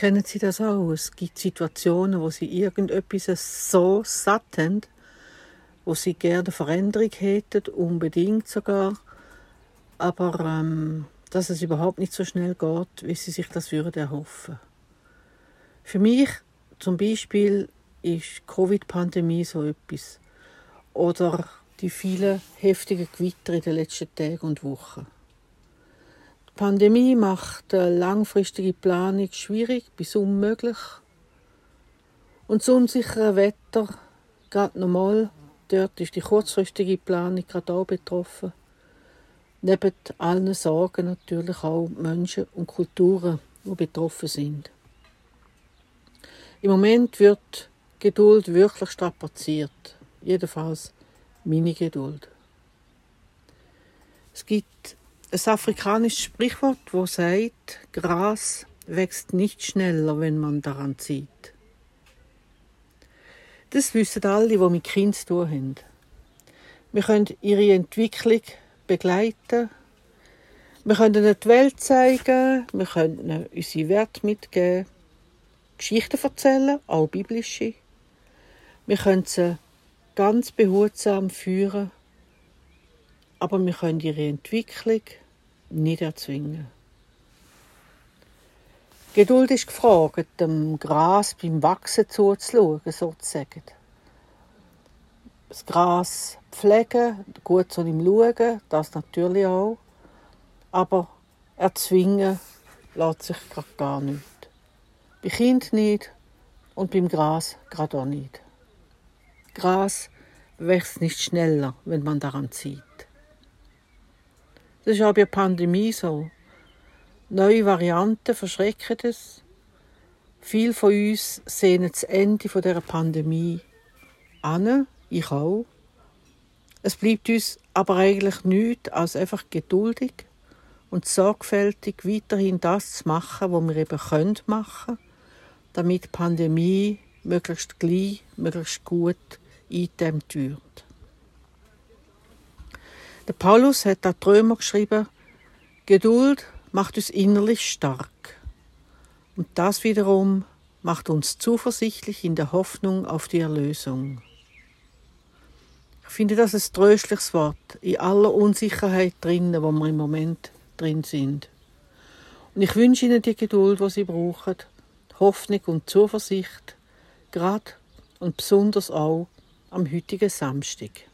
Kennen Sie das auch? Es gibt Situationen, wo Sie irgendetwas so satt haben, wo Sie gerne Veränderung hätten, unbedingt sogar, aber ähm, dass es überhaupt nicht so schnell geht, wie Sie sich das würden erhoffen. Für mich zum Beispiel ist Covid-Pandemie so etwas. Oder die vielen heftigen Gewitter in den letzten Tagen und Wochen. Die Pandemie macht langfristige Planung schwierig bis unmöglich. Und das unsichere Wetter, gerade normal, dort ist die kurzfristige Planung gerade auch betroffen. Neben allen Sorgen natürlich auch Menschen und Kulturen, die betroffen sind. Im Moment wird Geduld wirklich strapaziert. Jedenfalls meine Geduld. Es gibt ein afrikanisches Sprichwort, wo sagt, Gras wächst nicht schneller, wenn man daran zieht. Das wissen alle, die mit Kindern zu tun haben. Wir können ihre Entwicklung begleiten. Wir können ihnen die Welt zeigen. Wir können ihnen unsere Werte mitgeben. Geschichten erzählen, auch biblische. Wir können sie ganz behutsam führen, aber wir können ihre Entwicklung nicht erzwingen. Geduld ist gefragt, dem Gras beim Wachsen zuzuschauen, sozusagen. Das Gras pflegen, gut zu ihm schauen, das natürlich auch. Aber erzwingen lässt sich gerade gar nicht. Bei Kind nicht und beim Gras gerade auch nicht. Gras wächst nicht schneller, wenn man daran zieht. Das ist auch bei der Pandemie so. Neue Varianten verschrecken es. Viele von uns sehen das Ende dieser Pandemie an, ich auch. Es bleibt uns aber eigentlich nichts als einfach geduldig und sorgfältig weiterhin das zu machen, was wir eben können machen, damit die Pandemie möglichst gleich, möglichst gut eingedämmt wird. Der Paulus hat an die geschrieben, Geduld macht uns innerlich stark. Und das wiederum macht uns zuversichtlich in der Hoffnung auf die Erlösung. Ich finde das ein tröstliches Wort in aller Unsicherheit drinnen, wo wir im Moment drin sind. Und ich wünsche Ihnen die Geduld, die Sie brauchen, Hoffnung und Zuversicht, gerade und besonders auch am heutigen Samstag.